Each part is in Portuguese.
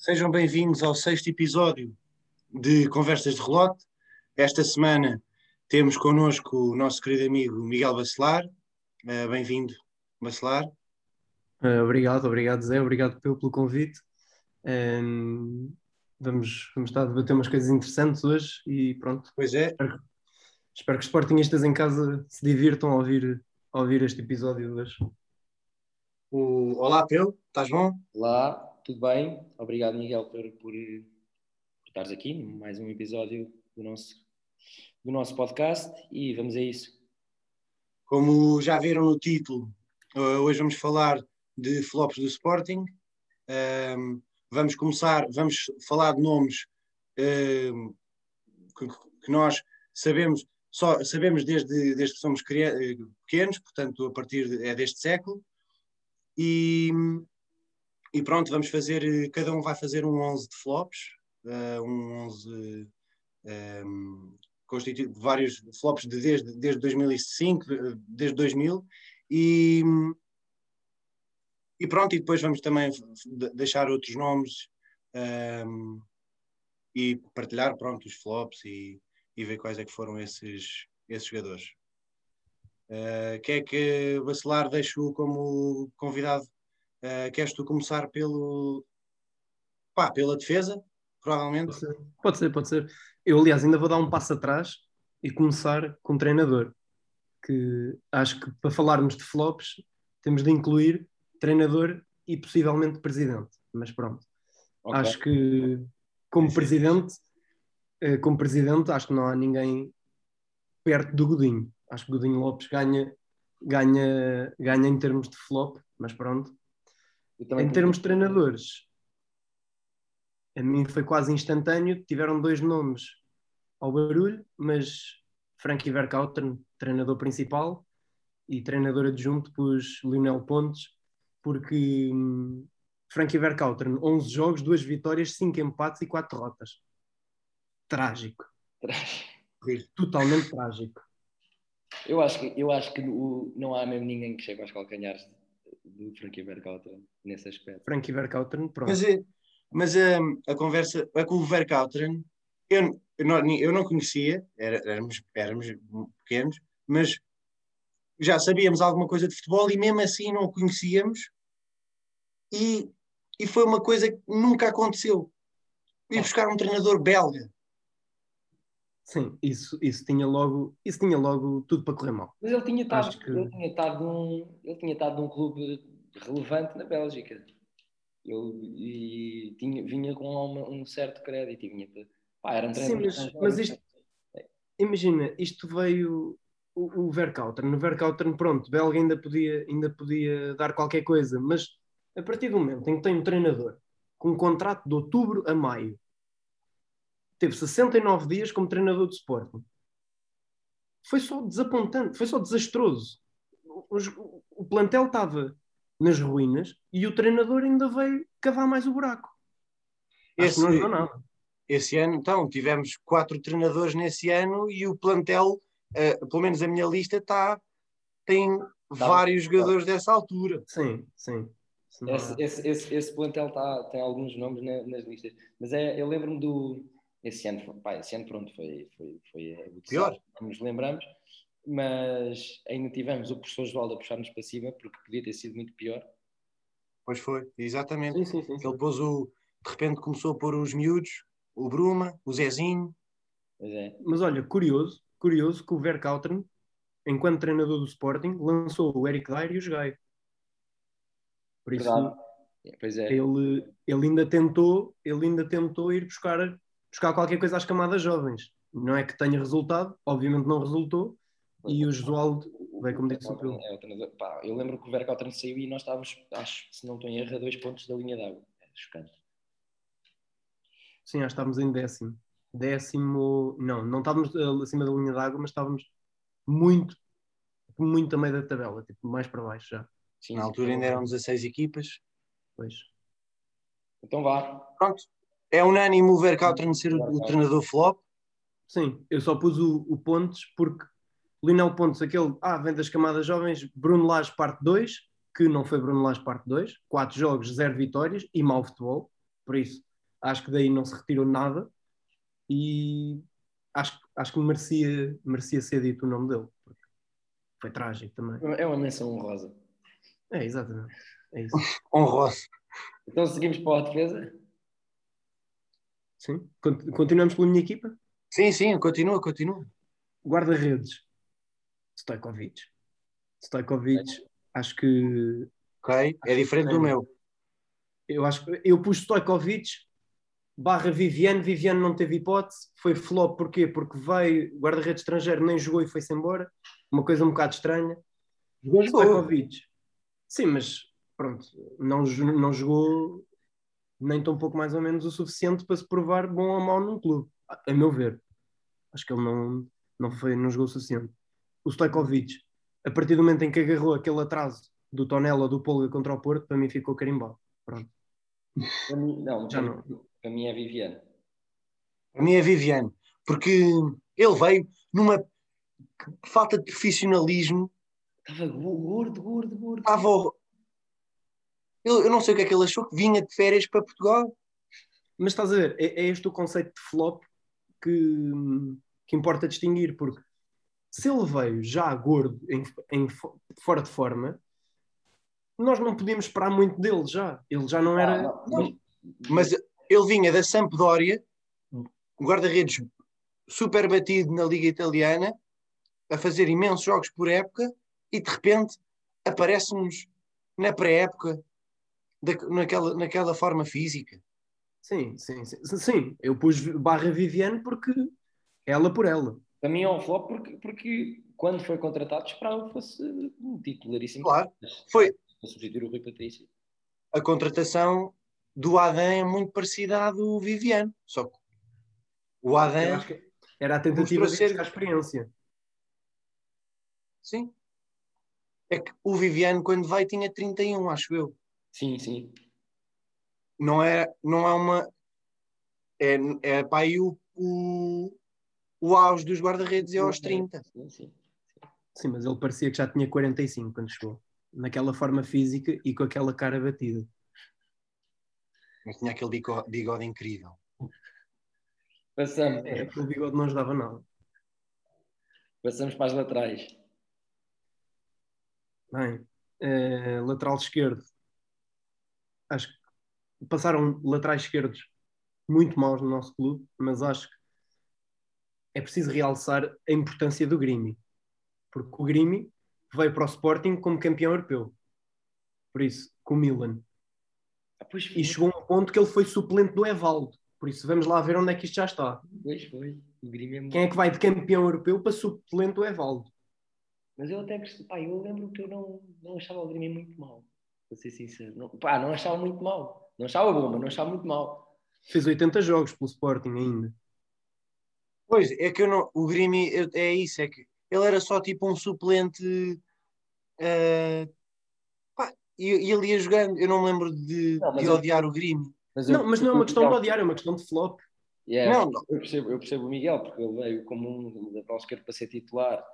Sejam bem-vindos ao sexto episódio de Conversas de Relote. Esta semana temos connosco o nosso querido amigo Miguel Bacelar. Uh, Bem-vindo, Bacelar. Uh, obrigado, obrigado Zé, obrigado pelo, pelo convite. Um, vamos, vamos estar a debater umas coisas interessantes hoje e pronto. Pois é. Espero, espero que os Sportingistas em casa se divirtam a ouvir, a ouvir este episódio de hoje. O... Olá, Pedro, estás bom? Olá, tudo bem? Obrigado, Miguel, por, por, por estares aqui, mais um episódio do nosso, do nosso podcast e vamos a isso. Como já viram no título, uh, hoje vamos falar de flops do Sporting. Um, vamos começar, vamos falar de nomes um, que, que nós sabemos, só sabemos desde, desde que somos pequenos, portanto, a partir de, é deste século. E, e pronto, vamos fazer, cada um vai fazer um 11 de flops, uh, um 11 um, constituído de vários flops de desde, desde 2005, desde 2000, e, e pronto, e depois vamos também deixar outros nomes um, e partilhar pronto, os flops e, e ver quais é que foram esses, esses jogadores. Uh, quer que Bacelar deixo como convidado? Uh, queres tu começar pelo pá, pela defesa, provavelmente? Pode ser. pode ser, pode ser. Eu, aliás, ainda vou dar um passo atrás e começar com o treinador. Que acho que para falarmos de flops temos de incluir treinador e possivelmente presidente. Mas pronto. Okay. Acho que como presidente, eh, como presidente, acho que não há ninguém perto do Godinho. Acho que Godinho Lopes ganha, ganha, ganha em termos de flop, mas pronto. Em termos de treinadores, a mim foi quase instantâneo. Tiveram dois nomes ao barulho, mas Frankie Verkautern, treinador principal, e treinador adjunto, pus Lionel Pontes, porque hum, Frankie Verkautern, 11 jogos, 2 vitórias, 5 empates e 4 derrotas. Trágico. Trágico. Totalmente trágico. Eu acho que, eu acho que o, não há mesmo ninguém que chegue aos calcanhares do Frankie Verkautern nesse aspecto. Frankie Verkautern, pronto. Mas, é, mas um, a conversa é com o Verkautern, eu, eu, não, eu não conhecia, era, éramos, éramos pequenos, mas já sabíamos alguma coisa de futebol e mesmo assim não o conhecíamos e, e foi uma coisa que nunca aconteceu. Ir buscar um treinador belga. Sim, isso, isso, tinha logo, isso tinha logo tudo para correr mal. Mas ele tinha estado, que... ele tinha estado num, ele tinha estado num clube relevante na Bélgica. Eu, e tinha, vinha com uma, um certo crédito. Vinha, pá, era um Sim, mas, mas isto, imagina, isto veio o, o Verkautern. No Verkautern, pronto, Belga ainda podia, ainda podia dar qualquer coisa, mas a partir do momento em que tem um treinador com um contrato de outubro a maio, teve 69 dias como treinador de Sporting. Foi só desapontante, foi só desastroso. O, o, o plantel estava nas ruínas e o treinador ainda veio cavar mais o buraco. Esse, não nada. esse ano, então, tivemos quatro treinadores nesse ano e o plantel, uh, pelo menos a minha lista, está tem tá vários bem. jogadores dessa altura. Sim, sim. Esse, esse, esse, esse, plantel tá, tem alguns nomes na, nas listas, mas é, eu lembro-me do. Esse ano, pá, esse ano, pronto, foi, foi, foi o pior. Nos lembramos, mas ainda tivemos o professor João a puxar-nos para cima, porque podia ter sido muito pior. Pois foi, exatamente. Sim, sim, sim, Ele pôs o. De repente começou a pôr os miúdos, o Bruma, o Zezinho. É. Mas olha, curioso, curioso que o Verkautern, enquanto treinador do Sporting, lançou o Eric Dyer e o Gaio. Por isso, pois é. ele, ele ainda tentou, ele ainda tentou ir buscar, buscar qualquer coisa às camadas jovens. Não é que tenha resultado, obviamente não resultou, e o Josualdo veio como disse o é, Eu lembro que o Verkautern saiu e nós estávamos, acho, se não estou em erro, a dois pontos da linha d'água. É chocante. Sim, acho que estávamos em décimo. Décimo, não, não estávamos eh, acima da linha d'água, mas estávamos muito, muito a meio da tabela, tipo, mais para baixo já. Sim, Na altura ainda eram 16 equipas. Pois. Então vá. Pronto. É unânime o Verkautern ser o, o, treinador flop? Sim, eu só pus o, o Pontes porque Linel Pontes, aquele, ah, vem das camadas jovens, Bruno Lage parte 2, que não foi Bruno Lage parte 2, 4 jogos, 0 vitórias e mau futebol, por isso acho que daí não se retirou nada e acho, acho que merecia, merecia ser dito o nome dele. Foi trágico também. É uma menção honrosa. É, exatamente. É isso. Honroso. Então seguimos para a defesa? Sim. Continuamos pela minha equipa? Sim, sim, continua, continua. Guarda-redes. Stojkovic. Stojkovic, acho que. Ok, é diferente do meu. Eu acho que eu pus Stojkovic barra Viviane, Viviane não teve hipótese, foi flop porquê? Porque veio guarda-redes estrangeiro, nem jogou e foi-se embora, uma coisa um bocado estranha. Jogou Stojkovic. Sim, mas pronto, não, não jogou nem tão pouco mais ou menos o suficiente para se provar bom ou mau num clube, a meu ver. Acho que ele não, não, foi, não jogou o suficiente. O Stojkovic, a partir do momento em que agarrou aquele atraso do Tonela do Polga contra o Porto, para mim ficou carimbado. Pronto. Para mim, não, Já não. Para mim é Viviane. Para mim é Viviane. Porque ele veio numa falta de profissionalismo. Estava gordo, gordo, gordo. Estava. Eu, eu não sei o que é que ele achou, que vinha de férias para Portugal. Mas estás a ver, é, é este o conceito de flop que, que importa distinguir, porque se ele veio já gordo, em, em, fora de forma, nós não podíamos esperar muito dele já. Ele já não era. Ah, não. Mas ele vinha da Sampdoria, guarda-redes super batido na Liga Italiana, a fazer imensos jogos por época, e de repente aparece-nos na pré-época naquela, naquela forma física. Sim, sim, sim, sim. Eu pus barra Viviane porque ela por ela. Para mim é um flop porque, porque quando foi contratado esperava que fosse um titularíssimo. Claro, foi. Para substituir o Rui Patrício. A contratação do Adam é muito parecida à do Viviane, só que o Adam era a tentativa de ser a experiência. Sim. É que o Viviane, quando vai, tinha 31, acho eu. Sim, sim. Não é, não é uma. É, é para aí o, o, o auge dos guarda-redes é aos 30. Sim, sim. Sim, mas ele parecia que já tinha 45 quando chegou. Naquela forma física e com aquela cara batida. Mas tinha aquele bigode, bigode incrível. Passamos. É, aquele bigode não ajudava nada. Passamos para as laterais. Bem, uh, lateral esquerdo. Acho que passaram laterais esquerdos muito maus no nosso clube, mas acho que é preciso realçar a importância do Grimi. Porque o Grimi veio para o Sporting como campeão europeu. Por isso, com o Milan. Ah, e chegou a um ponto que ele foi suplente do Evaldo. Por isso, vamos lá ver onde é que isto já está. Pois foi. O Grimi é muito... Quem é que vai de campeão europeu para suplente do Evaldo? Mas eu até pá, eu lembro que eu não, não achava o Grimi muito mal. Para ser sincero. Não, pá, não achava muito mal. Não achava bom, mas não achava muito mal. Fez 80 jogos pelo Sporting ainda. Pois, é que eu não. O Grimi é isso, é que ele era só tipo um suplente. Uh, pá, e, e ele ia jogando. Eu não me lembro de, não, de eu, odiar o Grimi. Mas eu, não, mas não é uma questão de odiar, é uma questão de flop. Yeah, não, não. Eu, percebo, eu percebo o Miguel, porque ele veio como um lateral esquerdo para ser titular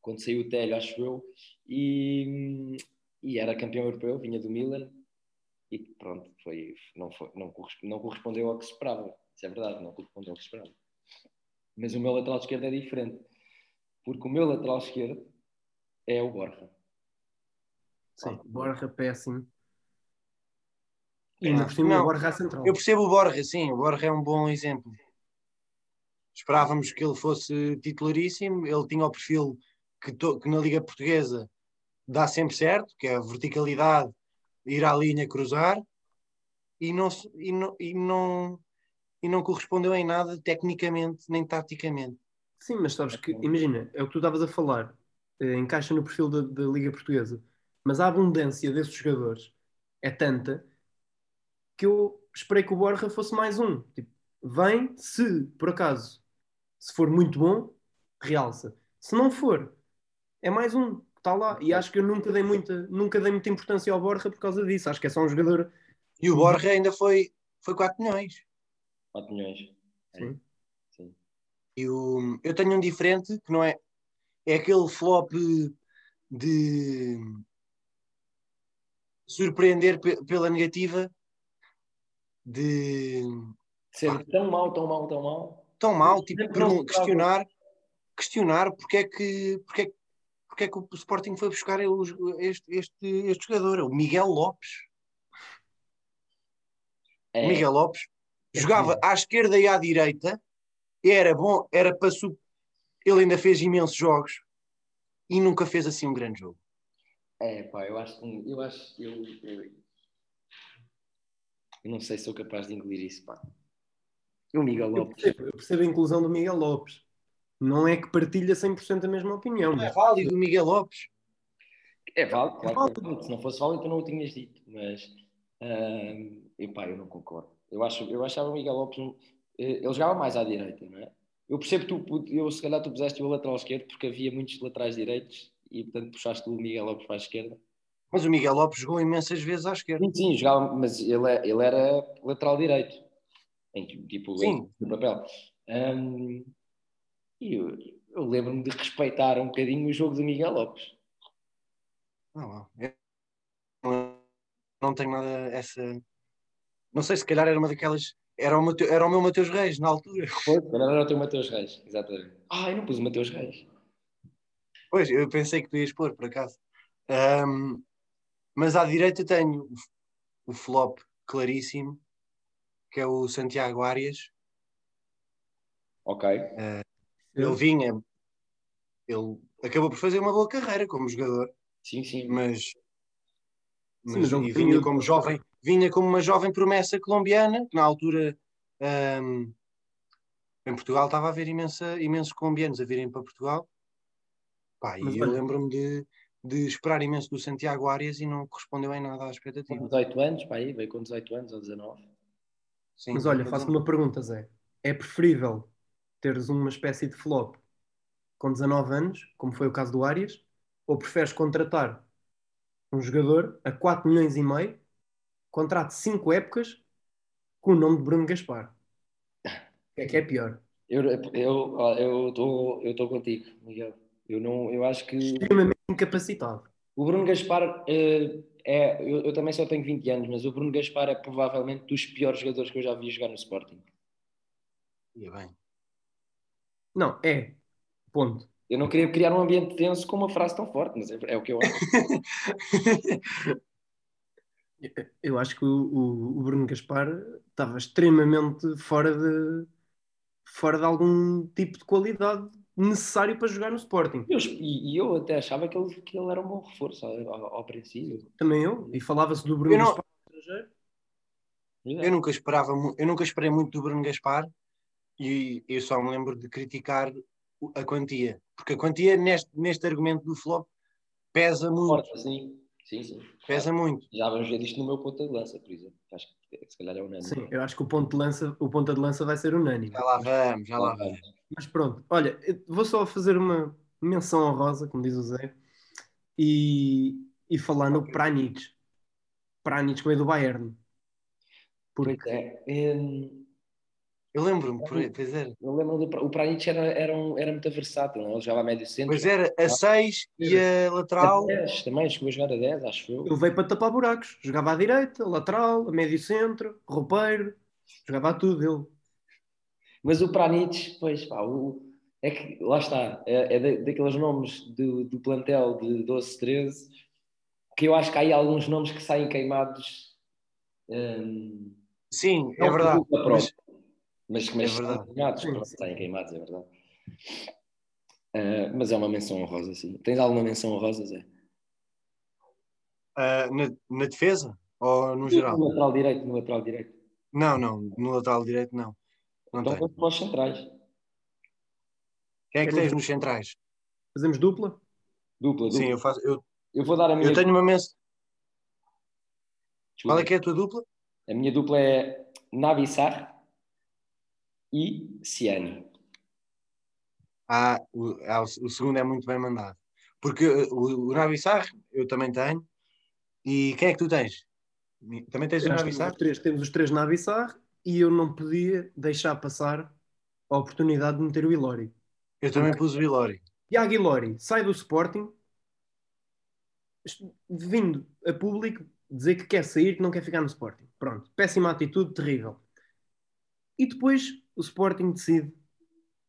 quando saiu o Telho, acho eu, e, e era campeão europeu, vinha do Milan, e pronto, foi, não, foi, não, não correspondeu ao que se esperava. Isso é verdade, não correspondeu ao que se esperava. Mas o meu lateral esquerdo é diferente. Porque o meu lateral esquerdo é o Borja. Sim, Borja péssimo. E ainda por cima o Borja central. Eu percebo o Borja, sim, o Borja é um bom exemplo. Esperávamos que ele fosse titularíssimo, ele tinha o perfil que, to, que na Liga Portuguesa dá sempre certo, que é a verticalidade, ir à linha, cruzar, e não, e não, e não, e não correspondeu em nada tecnicamente nem taticamente. Sim, mas sabes que, imagina, é o que tu estavas a falar, eh, encaixa no perfil da, da, Liga Portuguesa, mas a abundância desses jogadores é tanta que eu esperei que o Borja fosse mais um. Tipo, vem, se por acaso, se for muito bom, realça. Se não for, é mais um está lá. E acho que eu nunca dei muita, nunca dei muita importância ao Borja por causa disso. Acho que é só um jogador. E o Borja ainda foi, foi 4 milhões. 4 milhões. Sim. Sim. E o, eu tenho um diferente que não é. É aquele flop de surpreender pela negativa de Ser tão mau, tão mau, tão mau. Tão mau, tipo, questionar, questionar porque é que, porque é, porque é que o Sporting foi buscar este, este, este jogador, o Miguel Lopes. É. Miguel Lopes é jogava à esquerda e à direita, era bom, era para sub... ele ainda fez imensos jogos e nunca fez assim um grande jogo. É, pá, eu acho que eu acho eu, eu, eu não sei se sou capaz de engolir isso, pá. O Miguel Lopes. Eu percebo, eu percebo a inclusão do Miguel Lopes. Não é que partilha 100% a mesma opinião. Não é válido o Miguel Lopes. É válido, claro. É válido. Se não fosse válido, tu não o tinhas dito. Mas, uh, epá, eu não concordo. Eu, acho, eu achava o Miguel Lopes. Um, eh, ele jogava mais à direita, não é? Eu percebo que tu, eu, se calhar tu puseste o lateral esquerdo porque havia muitos laterais direitos e portanto puxaste o Miguel Lopes para a esquerda. Mas o Miguel Lopes jogou imensas vezes à esquerda. Sim, sim jogava, mas ele, é, ele era lateral direito. Em, tipo, sim. no papel. Um, e eu, eu lembro-me de respeitar um bocadinho o jogo do Miguel Lopes. Não, não, não tenho nada essa. Não sei, se calhar era uma daquelas. Era o, Mateu, era o meu Mateus Reis na altura. Calhar era o teu Mateus Reis, exatamente. Ah, eu não pus o Mateus Reis. Pois, eu pensei que tu ias pôr, por acaso. Um, mas à direita tenho o, o flop claríssimo, que é o Santiago Arias. Ok. Uh, ele vinha, ele acabou por fazer uma boa carreira como jogador. Sim, sim. Mas, mas, sim, mas vinha como jovem, vinha como uma jovem promessa colombiana, que na altura um, em Portugal estava a haver imensa, imensos colombianos a virem para Portugal Pá, e eu lembro-me de, de esperar imenso do Santiago Arias e não correspondeu em nada à expectativa. Com 18 anos, pá, aí veio com 18 anos ou 19. Sim, Mas olha, faço-te uma pergunta, Zé. É preferível teres uma espécie de flop com 19 anos, como foi o caso do Arias, ou preferes contratar um jogador a 4 milhões e meio, contrato 5 épocas com o nome de Bruno Gaspar? O que é que é pior? Eu estou eu, eu, contigo, Miguel. Eu, não, eu acho que. Extremamente incapacitado. O Bruno Gaspar uh, é. Eu, eu, também só tenho 20 anos, mas o Bruno Gaspar é provavelmente dos piores jogadores que eu já vi jogar no Sporting. E bem. Não, é. Ponto. Eu não queria criar um ambiente tenso com uma frase tão forte, mas é, é o que eu acho. eu acho que o, o, o, Bruno Gaspar estava extremamente fora de fora de algum tipo de qualidade necessário para jogar no Sporting. Eu, e, eu até achava que ele, que ele era um bom reforço ao, ao, ao princípio. Também eu, e falava-se do Bruno Gaspar estrangeiro. Eu nunca esperava, eu nunca esperei muito do Bruno Gaspar e eu só me lembro de criticar a quantia, porque a quantia neste, neste argumento do flop pesa muito. Forte, sim. Sim, sim. Pesa claro. muito. Já vamos ver isto no meu ponto de lança, por exemplo. Acho que se calhar é unânime. Sim, eu acho que o ponto de lança, o ponto de lança vai ser unânime. Já lá vamos, já lá vamos. Mas pronto, olha, vou só fazer uma menção honrosa, como diz o Zé, e, e falar no Pranich. Pranich que veio do Bayern. Porque... É. Hum, eu lembro-me, pois era. Eu lembro do, o Pranich era, era, um, era muito versátil? É? ele jogava a médio centro. Pois era, a 6 e a lateral. A 10, também chegou a jogar a 10, acho eu. Ele veio para tapar buracos, jogava à direita, lateral, a médio centro, roupeiro, jogava a tudo ele. Mas o Pranich, pois pá, o, é que lá está, é, é daqueles nomes do, do plantel de 12, 13 que eu acho que há aí alguns nomes que saem queimados. Hum, Sim, é verdade. Mas, mas, mas é verdade. Queimados, saem queimados, é verdade. Uh, mas é uma menção honrosa, sim. Tens alguma menção honrosa, Zé? Uh, na, na, defesa? Ou no geral? No lateral direito, no lateral direito. Não, não, no lateral direito não. Não então vamos para os centrais. Quem é que tens nos centrais? Fazemos dupla? Dupla, dupla. Sim, eu faço. Eu, eu vou dar a minha. Eu tenho uma mensagem. Qual é que é a tua dupla? A minha dupla é Navissar e Ciani. Ah, o, ah, o, segundo é muito bem mandado. Porque o, o Navissar eu também tenho. E quem é que tu tens? Também tens o Navissar? Temos, temos os três Navissar e eu não podia deixar passar a oportunidade de meter o Ilori. Eu também pus o Ilori. Tiago Ilori sai do Sporting, vindo a público dizer que quer sair, que não quer ficar no Sporting. Pronto, péssima atitude, terrível. E depois o Sporting decide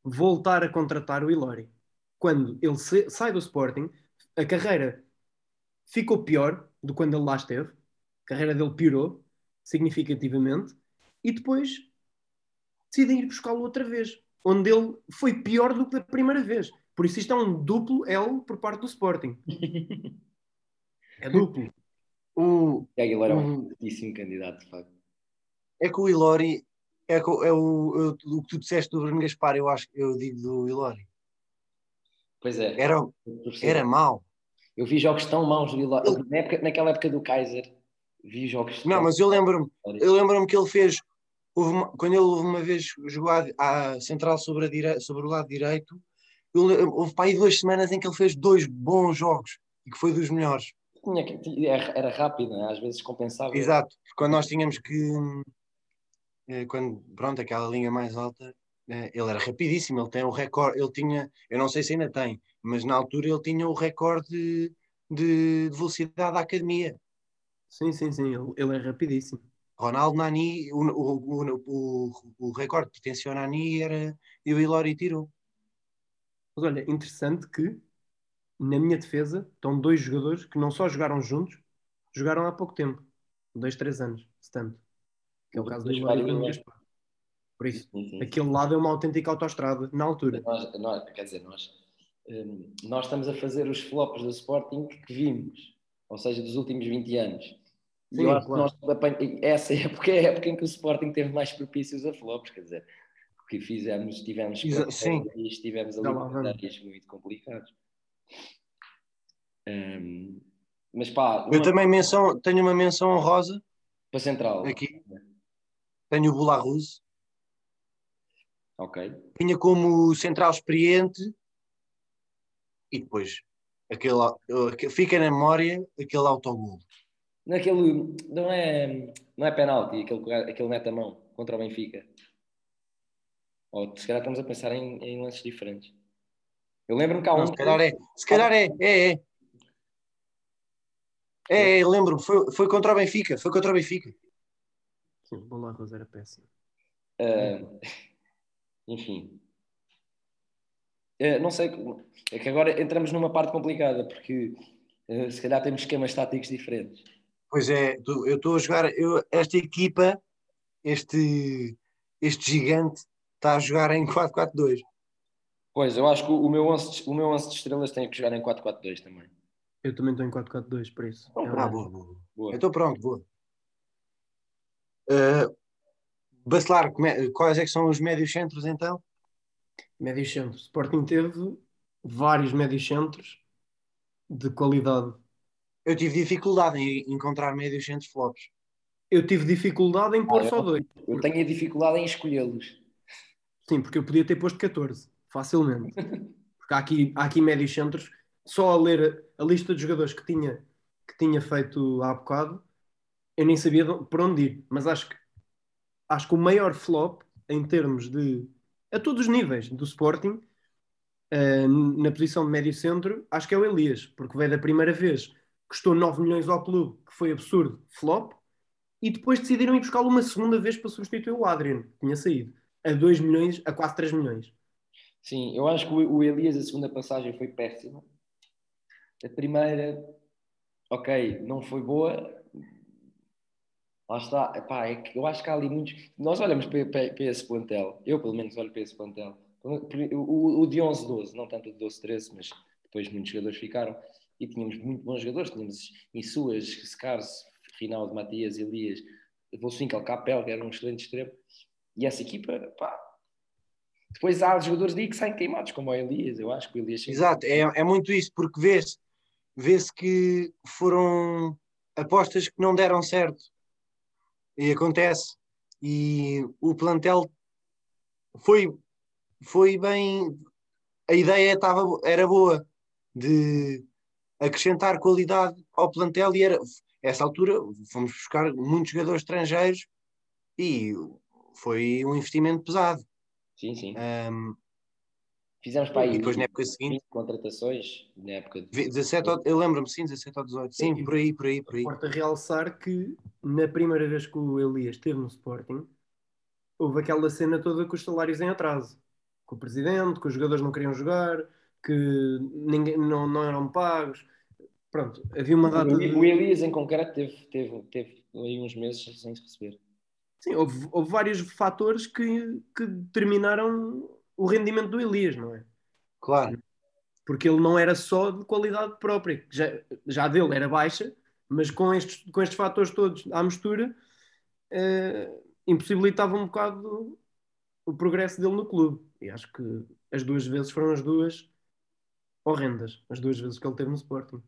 voltar a contratar o Ilori. Quando ele sai do Sporting, a carreira ficou pior do quando ele lá esteve, a carreira dele piorou significativamente, e depois decidem ir buscá-lo outra vez, onde ele foi pior do que da primeira vez. Por isso isto é um duplo L por parte do Sporting. é duplo. O, é, ele era um fortíssimo candidato, de facto. É que o Ilori é, é o, o, o que tu disseste do Bruno Gaspar, eu acho eu digo do Ilori. Pois é. Era, era mau. Eu vi jogos tão maus do Ilori. Ele... Na época, naquela época do Kaiser, vi jogos. Não, mas eu lembro-me eu lembro que ele fez. Uma, quando ele uma vez jogou à, central sobre, dire, sobre o lado direito, eu, houve para aí duas semanas em que ele fez dois bons jogos e que foi dos melhores. Tinha, era rápido, né? às vezes compensava. Exato, quando nós tínhamos que eh, quando, pronto, aquela linha mais alta, eh, ele era rapidíssimo, ele tem o recorde, ele tinha, eu não sei se ainda tem, mas na altura ele tinha o recorde de, de, velocidade da academia. Sim, sim, sim, ele, ele é rapidíssimo. Ronaldo Nani, o, o, o, o, recorde que pertencia ao Nani era e o Ilori tirou. Mas olha, interessante que na minha defesa estão dois jogadores que não só jogaram juntos, jogaram há pouco tempo, dois, três anos, se tanto que é o caso do Hilário do Gaspar. Por isso, sim, sim, aquele lado é uma autêntica autoestrada na altura. Nós, nós, quer dizer, nós, um, nós estamos a fazer os flops do Sporting que vimos, ou seja, dos últimos 20 anos. Sim, eu acho claro. que nós, essa época é a época em que o Sporting teve mais propícios a flops, quer dizer, o que fizemos, tivemos Sim. e estivemos ali muito complicados. Um, mas pá, eu também menção, tenho uma menção honrosa para central. Aqui. Tenho o Bularus. Ok. Tinha como central experiente e depois aquele, fica na memória aquele autogol. Naquele, não é, não é penalti, aquele, aquele neto a mão contra o Benfica. Ou se calhar estamos a pensar em, em lances diferentes. Eu lembro-me que há um. se calhar é, se calhar é, é, é. É, é lembro-me, foi, foi contra o Benfica, foi contra o Benfica. Sim, o Bola Arroz era péssimo. Uh, enfim. Uh, não sei, é que agora entramos numa parte complicada, porque uh, se calhar temos esquemas táticos diferentes. Pois é, eu estou a jogar, eu, esta equipa, este, este gigante, está a jogar em 4-4-2. Pois, eu acho que o meu 11, o meu 11 de estrelas tem que jogar em 4-4-2 também. Eu também estou em 4-4-2, por isso. Então, ah, boa, boa. boa. Então pronto, boa. Uh, Bacelar, é, quais é que são os médios centros então? Médios centros. Sporting teve vários médios centros de qualidade. Eu tive dificuldade em encontrar médios centros flops. Eu tive dificuldade em pôr ah, só dois. Eu tenho dificuldade em escolhê-los. Sim, porque eu podia ter posto 14, facilmente. Porque há aqui, há aqui médios centros, só a ler a, a lista de jogadores que tinha, que tinha feito há bocado, eu nem sabia por onde ir, mas acho que acho que o maior flop em termos de a todos os níveis do Sporting uh, na posição de médio centro, acho que é o Elias, porque veio da primeira vez, custou 9 milhões ao clube, que foi absurdo, flop, e depois decidiram ir buscá-lo uma segunda vez para substituir o Adrian, que tinha saído, a 2 milhões, a quase 3 milhões. Sim, eu acho que o Elias, a segunda passagem foi péssima. A primeira, ok, não foi boa, Lá está, Epá, é que eu acho que há ali muitos. Nós olhamos para, para, para, esse plantel, eu pelo menos olho para esse plantel, o, o de 11, 12, não tanto o de 12, 13, mas depois muitos jogadores ficaram e tínhamos muito bons jogadores. Tínhamos Insuas, Scars, Rinaldo, Matias, Elias, Volswinkel, Capel, que era um excelente extremo. E essa equipa, pá. Depois há jogadores aí que saem queimados, como o Elias. Eu acho que o Elias. Exato, é, é muito isso, porque vê-se vê que foram apostas que não deram certo e acontece. E o plantel foi, foi bem. A ideia estava, era boa de acrescentar qualidade ao plantel e era essa altura fomos buscar muitos jogadores estrangeiros e foi um investimento pesado. Sim, sim. Um, Fizemos para aí e depois na época seguinte contratações na época de... 17 eu lembro-me sim, 17 ou 18 sim, sim, por aí, por aí, por aí Importa realçar que na primeira vez que o Elias esteve no Sporting houve aquela cena toda com os salários em atraso. Com o presidente, que os jogadores não queriam jogar, que ninguém, não, não eram pagos. Pronto, havia uma data. De... O Elias, em concreto, teve, teve, teve aí uns meses sem se receber. Sim, houve, houve vários fatores que, que determinaram o rendimento do Elias, não é? Claro. Porque ele não era só de qualidade própria, já, já dele era baixa, mas com estes, com estes fatores todos à mistura, eh, impossibilitava um bocado o progresso dele no clube. E acho que as duas vezes foram as duas horrendas, as duas vezes que ele teve no Sporting.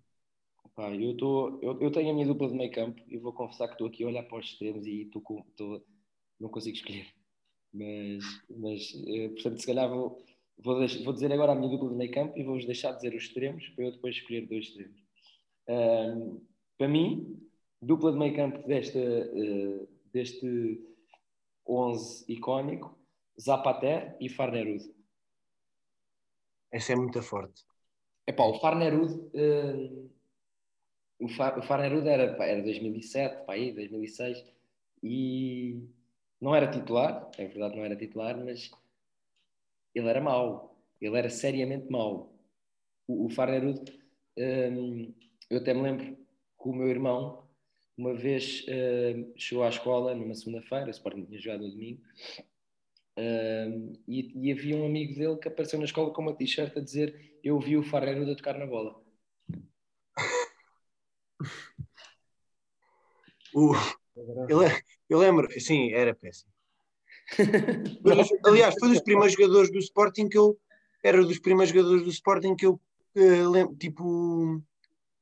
Pá, eu, tô, eu, eu tenho a minha dupla de meio campo e vou confessar que estou aqui a olhar para os extremos e tô tô, não consigo escolher. Mas, mas eh, portanto, se calhar vou, vou, vou, dizer agora a minha dupla de meio campo e vou-vos deixar dizer os extremos para eu depois escolher dois extremos. Um, para mim, dupla de meio campo desta, uh, deste 11 icónico, Zapater e Farnerud. Essa é muito forte. Epá, o Farnerud, uh, o, Fa, o Farnerud era, era 2007, pá, aí, 2006, e não era titular, é verdade, não era titular, mas ele era mau, ele era seriamente mau. O, o Farnerud, um, eu até me lembro que o meu irmão, uma vez uh, chegou à escola numa segunda-feira, o Sporting tinha jogado no domingo, uh, e, e, havia um amigo dele que apareceu na escola com uma t-shirt a dizer eu vi o Farreiro a tocar na bola. o, eu, eu lembro, sim, era péssimo. aliás, foi dos primeiros jogadores do Sporting que eu era dos primeiros jogadores do Sporting que eu uh, lembro, tipo.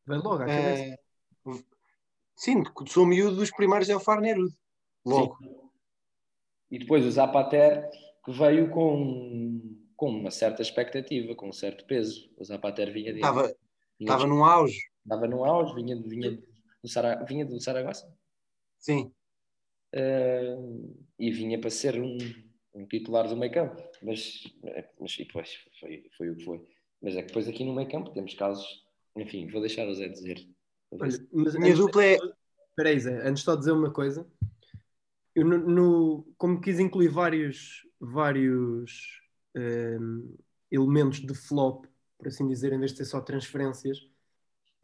Vem logo à cabeça. Sim, sou miúdo dos primeiros é o Farnerud. Logo. Sim. E depois o Zapater, que veio com, com uma certa expectativa, com um certo peso. O Zapater vinha de. Estava, estava no auge. Estava no auge, vinha, vinha, do, Sara, vinha do Saragossa. Sim. Uh, e vinha para ser um, um titular do meio campo. Mas, mas e depois foi, foi o que foi. Mas é que depois aqui no meio campo temos casos. Enfim, vou deixar o Zé dizer. Olha, mas minha dupla é. Espera aí, Zé, antes só de dizer uma coisa. Eu, no, no como quis incluir vários, vários um, ehm, elementos de flop, por assim dizer, em vez de ser só transferências,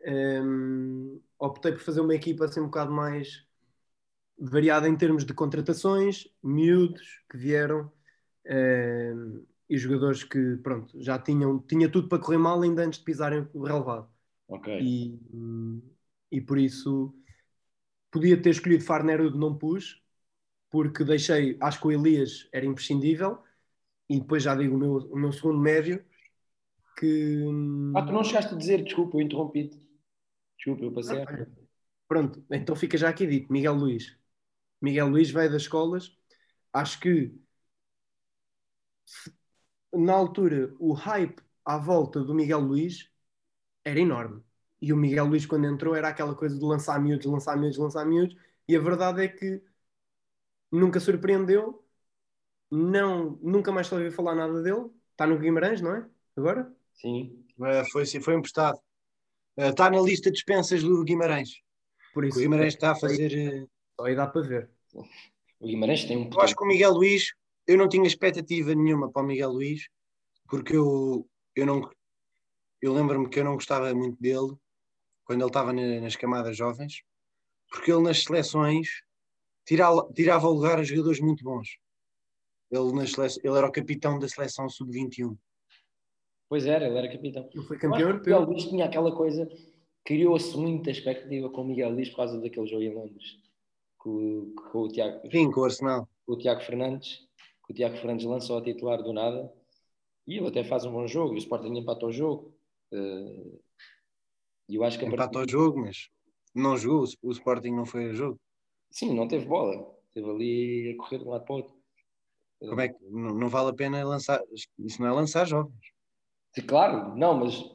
um, ehm, optei por fazer uma equipa assim um bocado mais variada em termos de contratações, miúdos que vieram ehm, e jogadores que pronto, já tinham tinha tudo para correr mal ainda antes de pisarem o relevado. Okay. E, e por isso podia ter escolhido Farnerud, não pus, porque deixei, acho que o Elias era imprescindível, e depois já digo o meu, o meu segundo médio, que... Ah, tu não chegaste a dizer, desculpa, eu interrompi-te. Desculpa, eu passei. Ah, pronto, então fica já aqui dito, Miguel Luís. Miguel Luís veio das escolas, acho que na altura o hype à volta do Miguel Luís era enorme e o Miguel Luís, quando entrou, era aquela coisa de lançar miúdos, lançar miúdos, lançar miúdos, e a verdade é que nunca surpreendeu, não, nunca mais se ouviu falar nada dele. Está no Guimarães, não é? Agora? Sim. Uh, foi, foi emprestado. Uh, está na lista de dispensas do Guimarães. Por isso, o Guimarães está a fazer. Só aí dá para ver. O Guimarães tem um. Eu acho que o Miguel Luís, eu não tinha expectativa nenhuma para o Miguel Luís, porque eu, eu não. Eu lembro-me que eu não gostava muito dele quando ele estava nas camadas jovens, porque ele nas seleções tirava, tirava o lugar a jogadores muito bons. Ele, nas ele era o capitão da seleção sub-21. Pois era, ele era capitão. Ele foi campeão europeu. Miguel Luís tinha aquela coisa, criou-se muita expectativa com o Miguel Luís por causa daquele jogo em Londres. Com, com o Tiago. Sim, com o Arsenal. Com o Tiago Fernandes. Que o Tiago Fernandes lançou a titular do nada. E ele até faz um bom jogo. E o Sporting empata o jogo. Uh, eu acho que Empata partir... o jogo, mas não jogou, o Sporting não foi a jogo. Sim, não teve bola, esteve ali a correr de um lado para o outro. Como é que não, não vale a pena lançar? Isso não é lançar jovens. Claro, não, mas,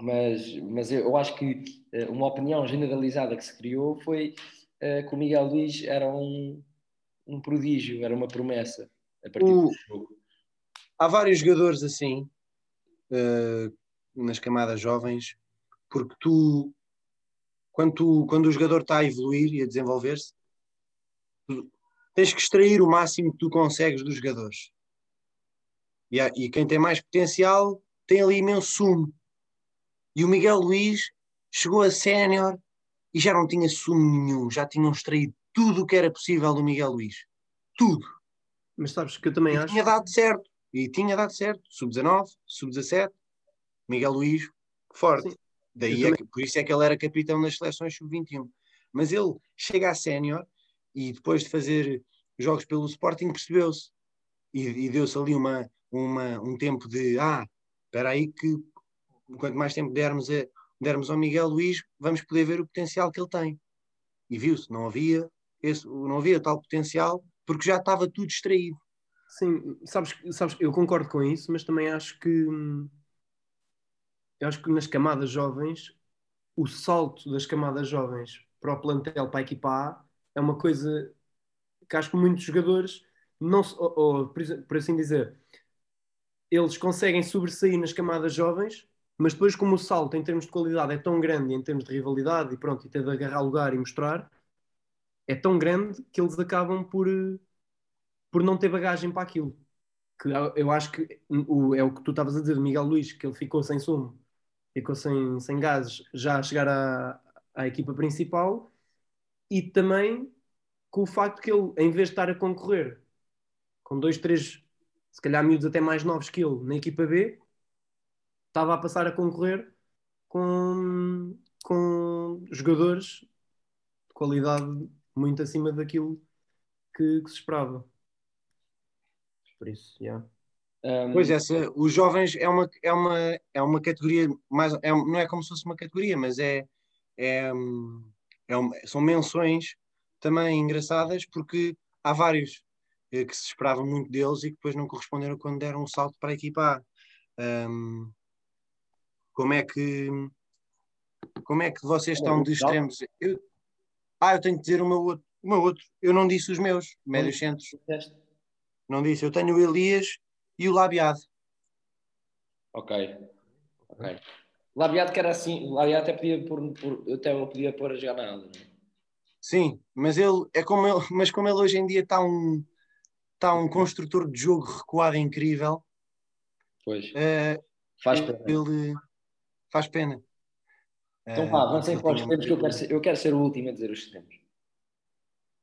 mas, mas eu acho que eh, uma opinião generalizada que se criou foi uh, que o Miguel Luís era um, um prodígio, era uma promessa a partir o... do jogo. Há vários jogadores assim, uh, nas camadas jovens, porque tu quando, tu, quando o jogador está a evoluir e a desenvolver-se, tens que extrair o máximo que tu consegues dos jogadores. E, há, e quem tem mais potencial tem ali imenso sumo. E o Miguel Luís chegou a sénior e já não tinha sumo nenhum, já tinham extraído tudo o que era possível do Miguel Luís. Tudo. Mas sabes que eu também e acho. Tinha dado certo. E tinha dado certo. Sub-19, sub-17, Miguel Luís, forte. Sim. Daí é que, por isso é que ele era capitão nas seleções sub-21. Mas ele chega a sénior e depois de fazer jogos pelo Sporting percebeu-se e, e deu-se ali uma, uma, um tempo de ah, espera aí que quanto mais tempo dermos, a, dermos ao Miguel Luís, vamos poder ver o potencial que ele tem. E viu-se, não havia, esse, não havia tal potencial porque já estava tudo distraído. Sim, sabes, sabes, eu concordo com isso, mas também acho que eu acho que nas camadas jovens o salto das camadas jovens para o plantel para a equipa A é uma coisa que acho que muitos jogadores não ou, ou, por assim dizer eles conseguem sobressair nas camadas jovens mas depois como o salto em termos de qualidade é tão grande em termos de rivalidade e pronto, e ter de agarrar lugar e mostrar é tão grande que eles acabam por por não ter bagagem para aquilo. Que eu acho que o, é o que tu estavas a dizer Miguel Luís, que ele ficou sem sumo ficou sem, sem gases já a chegar à, à equipa principal e também com o facto que ele, em vez de estar a concorrer com dois, três, se calhar miúdos até mais novos que ele na equipa B, estava a passar a concorrer com, com jogadores de qualidade muito acima daquilo que, que se esperava. Por isso, yeah. Um... Pois essa, os jovens é uma, é uma, é uma categoria mais, é, não é como se fosse uma categoria, mas é, é, é uma, são menções também engraçadas porque há vários eh, que se esperava muito deles e que depois não corresponderam quando deram um salto para a equipa A. Um, como é que como é que vocês estão de extremos? Eu, ah, eu tenho que dizer o meu outro, o meu outro. Eu não disse os meus médios centros. Não disse. Eu tenho o Elias e o labiado. Ok. Ok. Labiado que era assim, labiado até podia pôr, por, até podia pôr a jogar na ala, é? Sim, mas ele é como ele, mas como ele hoje em dia está um está um construtor de jogo recuado incrível. Pois. Uh, faz pena. Ele faz pena. Então vá, avancem para os extremos que eu quero, ser, eu quero ser o último a dizer os extremos.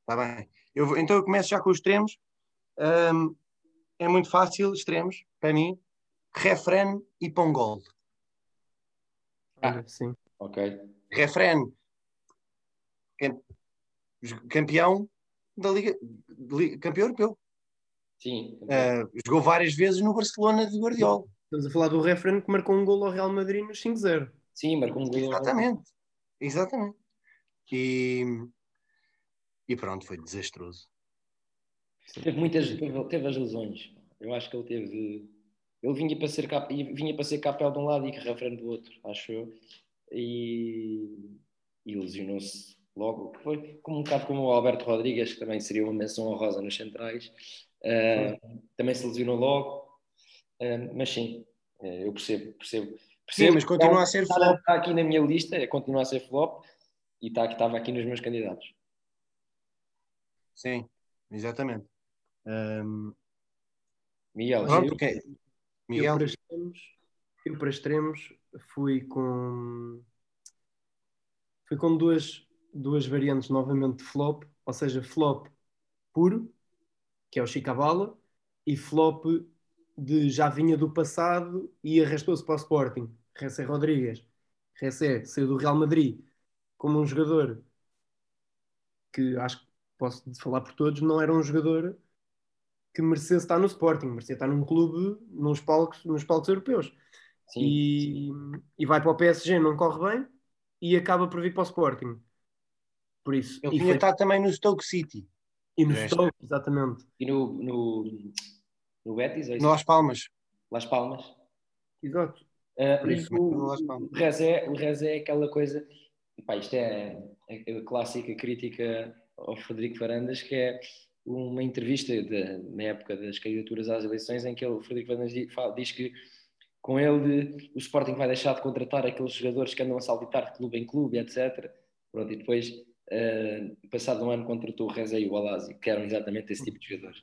Está bem. Eu, então eu começo já com os extremos. Um, é muito fácil, extremos, para mim, refren e pongol. Ah, sim. Ok. Refren, campeão da Liga, campeão europeu. Sim. Uh, jogou várias vezes no Barcelona de Guardiola. Estamos a falar do refren que marcou um gol ao Real Madrid no 5-0. Sim, marcou um gol. Exatamente. Exatamente. E, e pronto, foi desastroso. Teve muitas, teve, teve, as lesões. Eu acho que ele teve. Ele vinha para ser, cap, vinha para ser capel de um lado e refrão do outro, acho eu. E, e lesionou-se logo. Foi como um bocado como o Alberto Rodrigues, que também seria uma menção honrosa nos centrais. Uh, também se lesionou logo. Mas sim, uh, eu percebo, percebo. percebo sim, mas continua a ser flop. Está aqui na minha lista, é, continua a ser flop e está, estava aqui nos meus candidatos. Sim, exatamente. Um... Miguel, Pronto, okay. Miguel. Eu para, extremos, eu para extremos fui com fui com duas, duas variantes novamente de flop, ou seja, flop puro, que é o Chicabala, e flop de já vinha do passado e arrastou-se para o Sporting, Ressé Rodrigues. Ressé saiu do Real Madrid como um jogador que acho que posso falar por todos, não era um jogador que merecesse estar no Sporting, merecia estar num clube nos palcos, nos palcos europeus. Sim, e, sim. e vai para o PSG, não corre bem e acaba por vir para o Sporting. Por isso. Ele tinha estado também no Stoke City. E no Stoke, exatamente. E no, no, no Betis? É no Las Palmas. Las Palmas. Exato. Uh, isso, o, o, Rezé, o Rezé é aquela coisa. Pá, isto é a clássica crítica ao Frederico Farandas, que é uma entrevista de, na época das candidaturas às eleições em que ele, o Frederico Fernandes diz que com ele o Sporting vai deixar de contratar aqueles jogadores que andam a saltitar de clube em clube, etc. Pronto, e depois Uh, passado um ano contratou o Reza e o Alasi, que eram exatamente esse tipo de jogadores.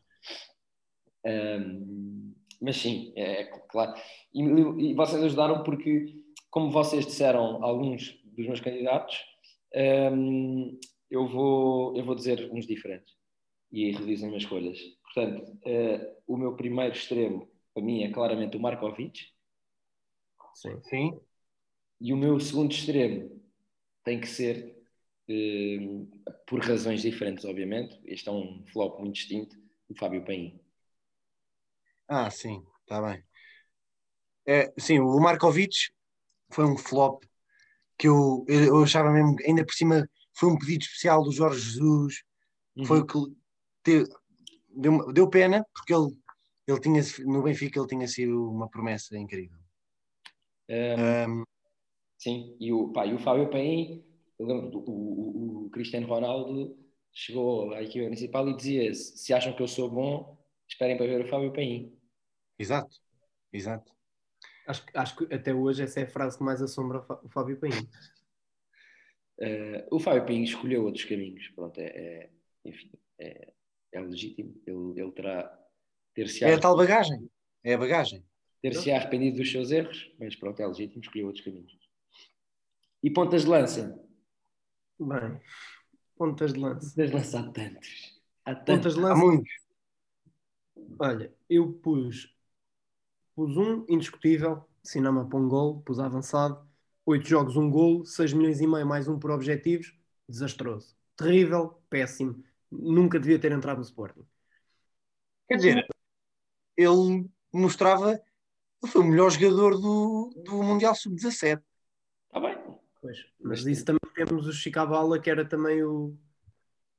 Um, mas sim, é, é claro. E, e, vocês ajudaram porque, como vocês disseram, alguns dos meus candidatos, um, eu, vou, eu vou dizer uns diferentes e revisem as escolhas. Portanto, uh, o meu primeiro extremo, para mim, é claramente o Markovic. Sim. Sim. E o meu segundo extremo tem que ser, uh, por razões diferentes, obviamente, este é um flop muito distinto, o Fábio Paim. Ah, sim, está bem. É, sim, o Markovic foi um flop que eu, eu achava mesmo, ainda por cima, foi um pedido especial do Jorge Jesus, uhum. foi o que deu, deu pena, porque ele, ele tinha, no Benfica ele tinha sido uma promessa incrível. Um, um, sim, e o, pá, e o Fábio Paim, eu lembro, o, o, o Cristiano Ronaldo chegou à equipa municipal e dizia: se acham que eu sou bom, esperem para ver o Fábio Paim. Exato, exato. Acho, acho que até hoje essa é a frase que mais assombra o Fábio Paim. Uh, o Fábio Paim escolheu outros caminhos, pronto, é, é enfim, é, é legítimo, ele, ele terá ter-se É a tal bagagem, é a bagagem. Ter-se arrependido dos seus erros, mas pronto, é legítimo, escolheu outros caminhos. E pontas de lança? Bem, pontas de lança. Pontas de lança há tantos. Há, tantos. Pontas de lança. há muitos. Olha, eu pus, pus um indiscutível, Cinema para um gol, pus avançado, oito jogos, um gol, 6 milhões e meio mais um por objetivos, desastroso. Terrível, péssimo, nunca devia ter entrado no Sporting. Quer dizer, ele mostrava, ele foi o melhor jogador do, do Mundial Sub-17. Está bem. Pois, mas isso também temos o Chicabala, que era também o,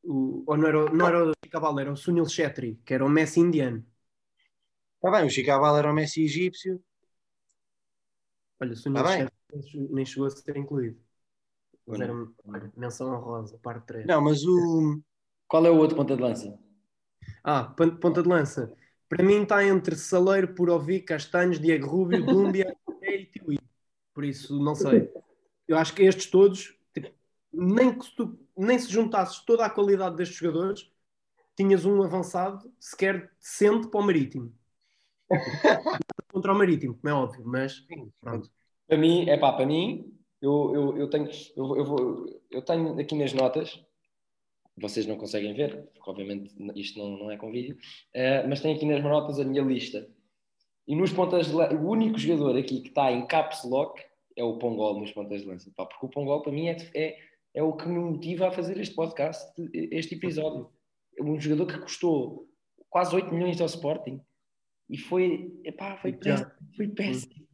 o, ou não era, não era o Chicabala, era o Sunil Chetri, que era o Messi indiano. Está bem, o Chicabala era o Messi egípcio. Olha, o Sunil tá Chetri nem chegou a ser incluído. Mas era olha, menção honrosa, parte 3. Não, mas o. Qual é o outro ponta de lança? Ah, ponta de lança. Para mim está entre Saleiro, Purovi, Castanhos, Diego Rubio, Dúmbia e Tiwi. Por isso, não sei. Eu acho que estes todos, nem que tu nem se juntasses toda a qualidade destes jogadores, tinhas um avançado sequer decente para o Marítimo. Contra o Marítimo, como é óbvio, mas pronto. Para mim, é pá, para mim, eu, eu, eu, tenho, eu, eu, vou, eu tenho aqui nas notas, vocês não conseguem ver, porque obviamente isto não, não é com vídeo, uh, mas tenho aqui nas notas a minha lista. E nos pontas de o único jogador aqui que está em caps lock é o Pongol nos pontas de lança. Pá, porque o Pongol para mim é, é é o que me motiva a fazer este podcast, este episódio. É um jogador que custou quase 8 milhões ao Sporting e foi, epá, foi, péssimo, foi péssimo.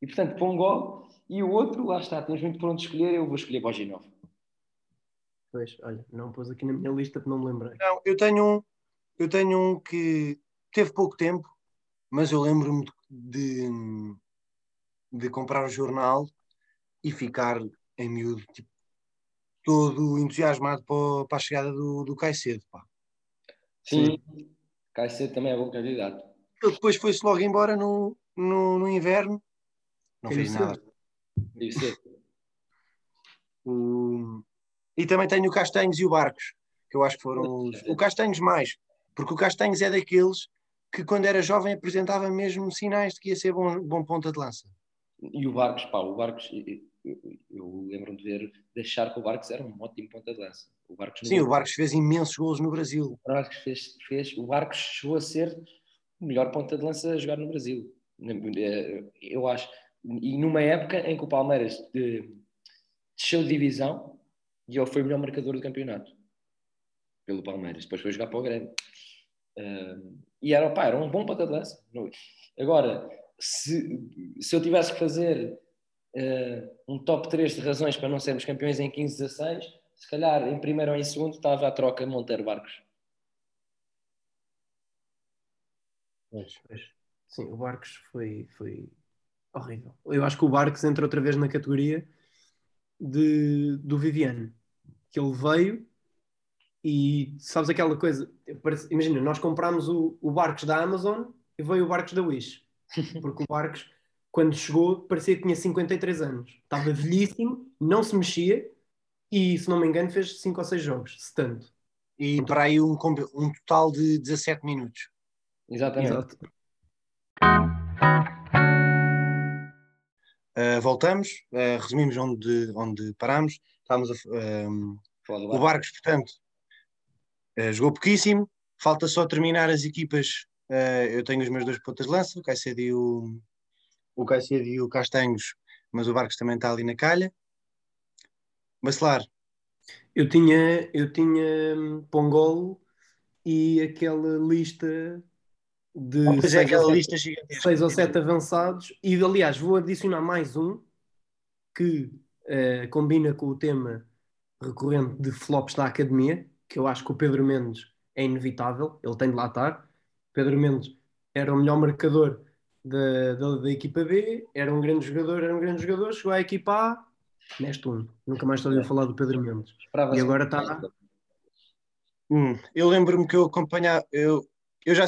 E portanto, Pongol e o outro, lá está, temos muito por onde escolher, eu vou escolher Boginov. Pois, olha, não pus aqui na minha lista porque não me lembrei. Não, eu tenho um, eu tenho um que teve pouco tempo, mas eu lembro-me de, de comprar o jornal e ficar em miúdo, tipo, todo entusiasmado para, para a chegada do, do Caicedo. Pá. Sim, Sim. Caicedo também é bom candidato. Ele depois foi-se logo embora no, no, no inverno, não fez nada. O... E também tenho o Castanhos e o Barcos, que eu acho que foram os... o Castanhos mais, porque o Castanhos é daqueles que quando era jovem apresentava mesmo sinais de que ia ser bom, bom ponta de lança. E o Barcos, pá, o Barcos, eu, eu lembro-me de ver, de achar que o Barcos era um ótimo ponta de lança. O Barcos Sim, o Barcos fez imensos gols no Brasil. O Barcos fez, fez, o Barcos chegou a ser o melhor ponta de lança a jogar no Brasil. Eu acho. E numa época em que o Palmeiras de, desceu de divisão e ele foi o melhor marcador do campeonato pelo Palmeiras. Depois foi jogar para o Grêmio. Uh, e era, pá, era um bom ponta de lança. Agora, se, se eu tivesse que fazer uh, um top 3 de razões para não sermos campeões em 15, 16, se calhar em primeiro ou em segundo estava a troca Monteiro Barcos. Pois, pois. Sim, o Barcos foi, foi horrível. Eu acho que o Barcos entra outra vez na categoria de, do Viviane, que ele veio e sabes aquela coisa, imagina, nós comprámos o, o Barcos da Amazon e veio o Barcos da Wish, porque o Barcos quando chegou, parecia que tinha 53 anos. Estava velhíssimo, não se mexia e, se não me engano, fez 5 ou 6 jogos, se tanto. E então, para aí um, um total de 17 minutos. Exatamente. Exato. Uh, voltamos, uh, resumimos onde, onde parámos. Estávamos a, uh, o Barcos, portanto, jogou pouquíssimo. Falta só terminar as equipas. eu tenho os meus dois pontas de lança, o Caicedo e o, o Caicedo e o Castanhos, mas o Barcos também está ali na calha. Bacelar. Eu tinha, eu tinha hum, Pongolo e aquela lista de oh, seis, ou lista sete, seis ou sete avançados e aliás vou adicionar mais um que uh, combina com o tema recorrente de flops da academia, que eu acho que o Pedro Mendes é inevitável, ele tem de lá estar. Pedro Mendes era o melhor marcador da, da, da, equipa B, era um grande jogador, era um grande jogador, chegou à equipa A, neste um. Nunca mais estou a falar do Pedro Mendes. E agora está. Hum, eu lembro-me que eu acompanhava, eu, eu já,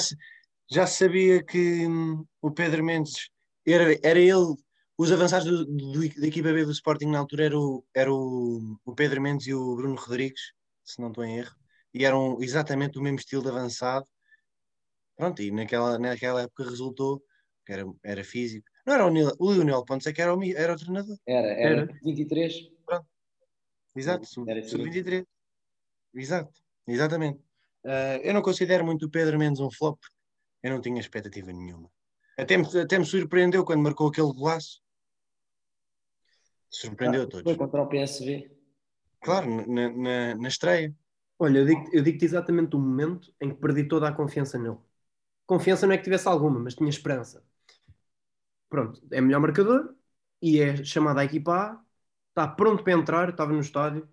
já sabia que hum, o Pedro Mendes era, era ele, os avançados do, do, da equipa B do Sporting na altura era o, era o, o Pedro Mendes e o Bruno Rodrigues, se não estou em erro, e eram exatamente o mesmo estilo de avançado. Pronto, e naquela, naquela época resultou era, era físico. Não era o, Nil, o Lionel Pontes, é que era o, era o treinador. Era, era, era. 23. Pronto. Exato, sub-23. Exato, exatamente. Uh, eu não considero muito o Pedro Mendes um flop, eu não tinha expectativa nenhuma. Até me, até me surpreendeu quando marcou aquele golaço. Surpreendeu ah, todos. Foi contra o PSV. Claro, na, na, na estreia. Olha, eu digo-te eu digo exatamente o momento em que perdi toda a confiança nele. Confiança não é que tivesse alguma, mas tinha esperança. Pronto, é melhor marcador e é chamado à equipa A, está pronto para entrar, estava no estádio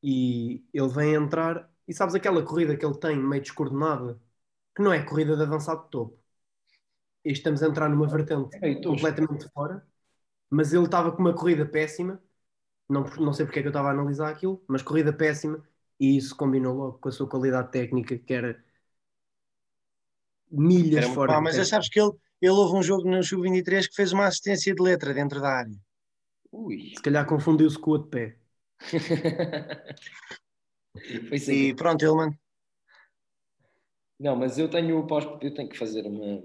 e ele vem entrar e sabes aquela corrida que ele tem meio descoordenada que não é corrida de avançado de topo. E estamos a entrar numa vertente é, completamente fora, mas ele estava com uma corrida péssima. Não, não sei porque é que eu estava a analisar aquilo, mas corrida péssima e isso combinou logo com a sua qualidade técnica, que era milhas era fora. mas já sabes que ele, ele houve um jogo no Sub-23 que fez uma assistência de letra dentro da área. Ui. Se calhar confundiu-se com o de pé. e pronto, ele, mano, não, mas eu tenho, eu tenho que fazer uma.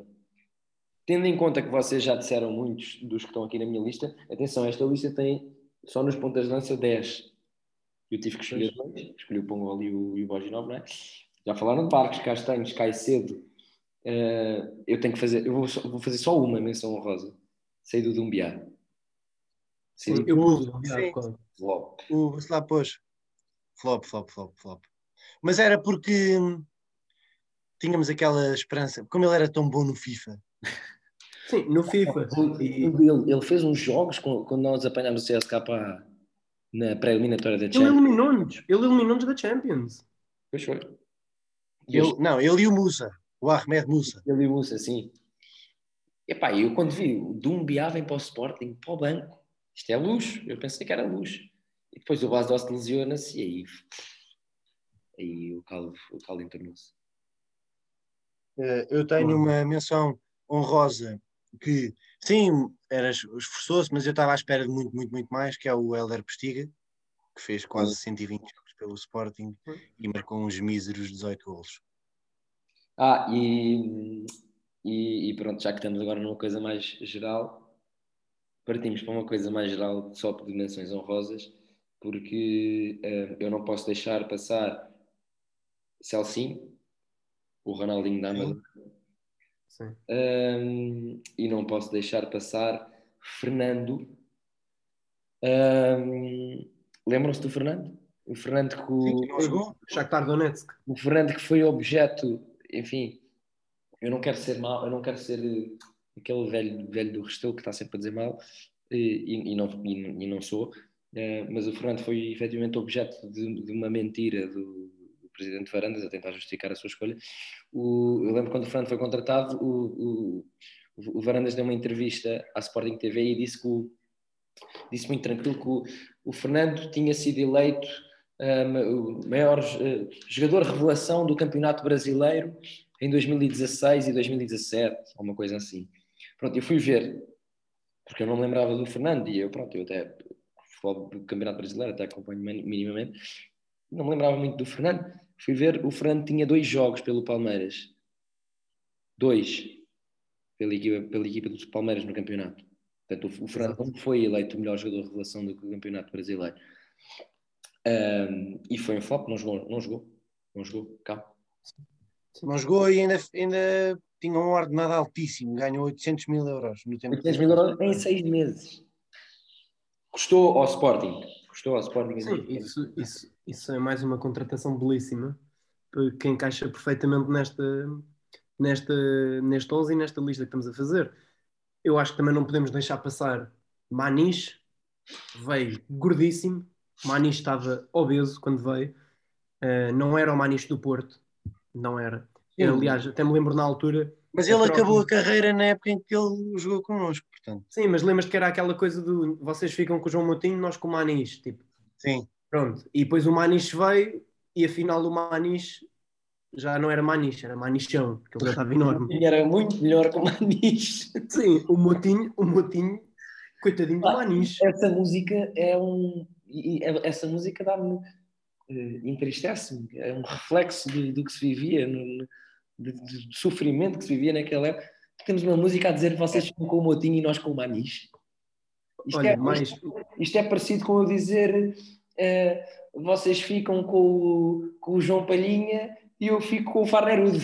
Tendo em conta que vocês já disseram muitos dos que estão aqui na minha lista, atenção, esta lista tem só nos pontas de lança 10. Eu tive que escolher dois, escolhi o Pongol e o, e o Boginov, não é? Já falaram de Barcos, Castanhos, Caicedo. Uh, eu tenho que fazer, eu vou, vou, fazer só uma menção honrosa. Sei do Dumbiá. Sei eu pus o Dumbiá. Flop. O lá pôs. Flop, flop, flop, flop. Mas era porque tínhamos aquela esperança, como ele era tão bom no FIFA. Sim, no FIFA. Ele, ele fez uns jogos quando nós apanhámos o CSK na pré-eliminatória da Champions. Ele eliminou-nos, ele eliminou-nos da Champions. Pois foi. Ele, não, ele e o Musa, o Ahmed Musa. Ele e o Musa, sim. Epá, eu quando vi o Dumbia vem para o Sporting, para o banco, isto é luxo, eu pensei que era luxo. E depois o Bastos lesiona-se e aí, aí o caldo, o caldo entornou-se. Eh, eu tenho uma menção honrosa que, sim, era esforçou-se, mas eu estava à espera de muito, muito, muito mais, que é o Helder Pestiga, que fez quase 120 jogos pelo Sporting e marcou uns míseros 18 golos. Ah, e, e, e, pronto, já que estamos agora numa coisa mais geral, partimos para uma coisa mais geral só por dimensões honrosas, porque uh, eu não posso deixar passar Celcinho, o Ronaldinho da Amadora. Um, e não posso deixar passar Fernando. Um, Lembram-se do Fernando? O Fernando que o, Shakhtar Donetsk. O Fernando que foi objeto, enfim, eu não quero ser mal, eu não quero ser eh, aquele velho, velho do Restelo que está sempre a dizer mal, e, e, não, e, e não sou, uh, mas o Fernando foi efetivamente objeto de, de uma mentira do, presidente Varandas a tentar justificar a sua escolha. O, eu lembro quando o Fernando foi contratado, o, o, o, Varandas deu uma entrevista à Sporting TV e disse que o, disse muito tranquilo que o, o Fernando tinha sido eleito um, o maior uh, jogador revelação do Campeonato Brasileiro em 2016 e 2017, ou uma coisa assim. Pronto, eu fui ver, porque eu não me lembrava do Fernando, e eu, pronto, eu até futebol do Campeonato Brasileiro, até acompanho minimamente. Não me lembrava muito do Fernando. Fui ver, o Fernando tinha dois jogos pelo Palmeiras. Dois. Pela equipa, pela equipa do Palmeiras no campeonato. Portanto, o Fernando não foi eleito o melhor jogador de revelação do Campeonato Brasileiro. Um, e foi um flop, não jogou, não jogou, não jogou, cá. Não jogou e ainda, ainda tinha um ordenado altíssimo, ganhou 800 mil euros no tempo. 800 mil euros em seis meses. Custou ao Sporting. Custou ao Sporting. Sim, isso, isso, isso é mais uma contratação belíssima que encaixa perfeitamente nesta, nesta, neste 11 e nesta lista que estamos a fazer. Eu acho que também não podemos deixar passar Maniche, veio gordíssimo, Maniche estava obeso quando veio, uh, não era o Maniche do Porto, não era. Eu, aliás, até me lembro na altura. Mas ele acabou a carreira na época em que ele jogou connosco, portanto. Sim, mas lembras que era aquela coisa do vocês ficam com o João Moutinho, nós com o Maniche, tipo. Sim. Pronto. E depois o Maniche veio e afinal o Maniche já não era Maniche, era Manichão, que ele já estava enorme. E era muito melhor que o Maniche. Sim, o Motinho, o Motinho, coitadinho ah, do Maniche. Essa música é um. Essa música dá-me. Uh, entristece-me. É um reflexo do, do que se vivia, no, de, de, de, sofrimento que se vivia naquela época. Temos uma música a dizer vocês ficam com o Motinho e nós com o Maniche. Isto, Olha, é, mais... isto, isto é parecido com eu dizer. Uh, vocês ficam com o, com o João Palhinha e eu fico com o Farnerudo.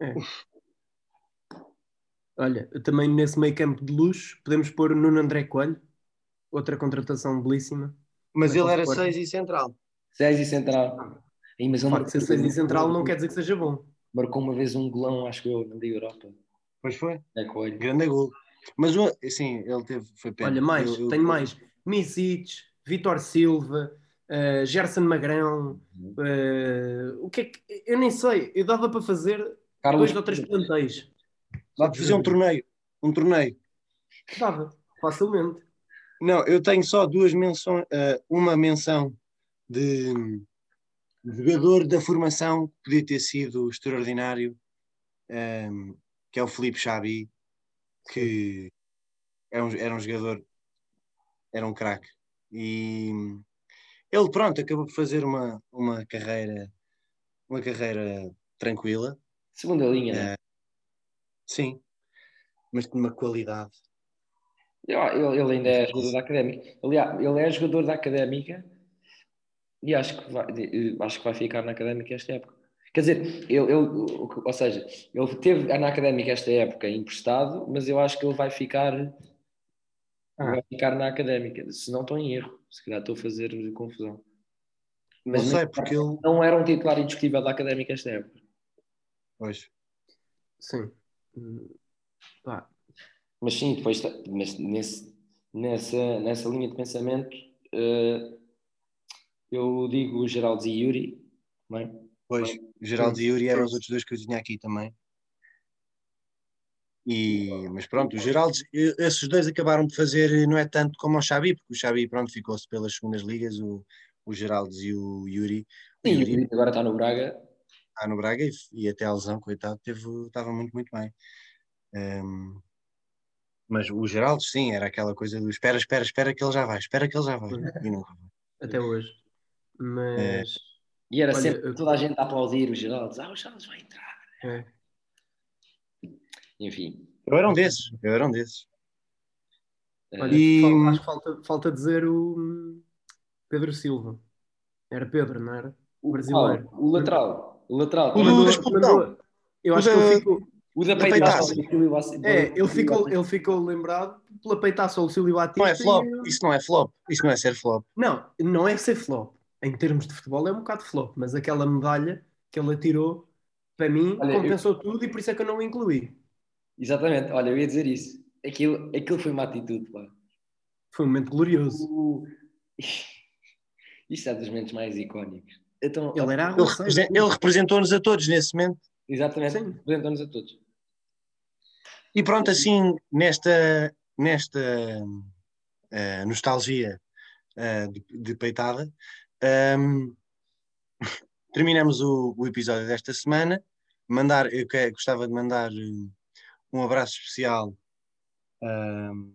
É. Olha, também nesse meio campo de luxo podemos pôr Nuno André Coelho, outra contratação belíssima. Mas ele era 6 e central. 6 e central. E, mas ele marcou ser 6 e central não quer dizer que seja bom. Marcou uma vez um golão, acho que eu, na Liga Europa. Pois foi. É Coelho. Grande gol. Mas sim, ele teve, foi pena. Olha, mais, eu, eu, tenho mais. Misic, Vitor Silva, uh, Gerson Magrão, uh, o que é que. Eu nem sei, eu dava para fazer Carlos... dois ou três plantéis. Dá para fazer um torneio. Um torneio. Dava, facilmente. Não, eu tenho só duas menções, uh, uma menção de jogador da formação que podia ter sido extraordinário, um, ehm, que é o Felipe Xabi, que é um, era um jogador, era um craque. E ele, pronto, acabou por fazer uma, uma carreira uma carreira tranquila. Segunda linha, né? Sim, mas de uma qualidade. Ele, ele ainda é jogador da académica. Aliás, ele é jogador da académica e acho que vai, acho que vai ficar na académica esta época. Quer dizer, ele, ele, ou seja, ele teve na académica esta época emprestado, mas eu acho que ele vai ficar ah. vai ficar na académica. Se não estou em erro, se calhar estou a fazer confusão. Mas não sei, porque ele. Não era um titular indiscutível da académica esta época. Pois. Sim. Pá. Mas sim, depois mas nesse, nessa, nessa linha de pensamento uh, eu digo Geraldo e Yuri. Bem? Pois, Geraldo e Yuri eram os outros dois que eu tinha aqui também. E, mas pronto, o Geraldo, esses dois acabaram de fazer, não é tanto como o Xabi, porque o Xabi pronto, ficou-se pelas segundas ligas, o, o Geraldo e o Yuri. O Sim, Yuri agora está no Braga. Está no Braga e, e até a lesão, coitado, teve, estava muito, muito bem. Um, mas o Geraldo, sim, era aquela coisa do espera, espera, espera que ele já vai, espera que ele já vai. E nunca vai. Até hoje. Mas. É. E era Olha, sempre toda a gente a aplaudir o Geraldo, ah, o Geraldo vai entrar. É. Enfim. Eu era um desses, eu era um desses. Olha, e... acho que falta, falta dizer o Pedro Silva. Era Pedro, não era? O brasileiro. o lateral. O lateral. O do Eu acho que ele ficou. O da peitaça. É, ele ficou, ele ficou lembrado pela peitaça ao Silvio Batista. Não é flop. E... Isso não é flop. Isso não é ser flop. Não, não é ser flop. Em termos de futebol é um bocado flop, mas aquela medalha que ele atirou, para mim, Olha, compensou eu... tudo e por isso é que eu não o incluí. Exatamente, olha, eu ia dizer isso. Aquilo, aquilo foi uma atitude, pá. Foi um momento glorioso. Uh... Isto é dos momentos mais icónicos. Então, ele, era ele, ele representou-nos a todos nesse momento. Exatamente, representou-nos a todos. E pronto, assim, nesta, nesta uh, nostalgia uh, de, de, peitada, um, terminamos o, o, episódio desta semana. Mandar, eu que, gostava de mandar eh, um abraço especial um,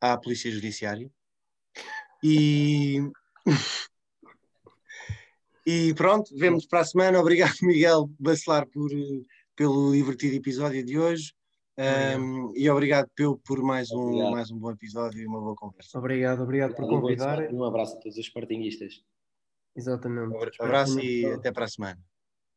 à Polícia Judiciária. E. e pronto, vemos para a semana. Obrigado, Miguel Bacelar, por, pelo divertido episódio de hoje. Um, e obrigado Peu, por mais um, mais um bom episódio e uma boa conversa. Obrigado, obrigado por convidar. Um abraço a todos os partinguistas. Exatamente. Um abraço e até para a semana.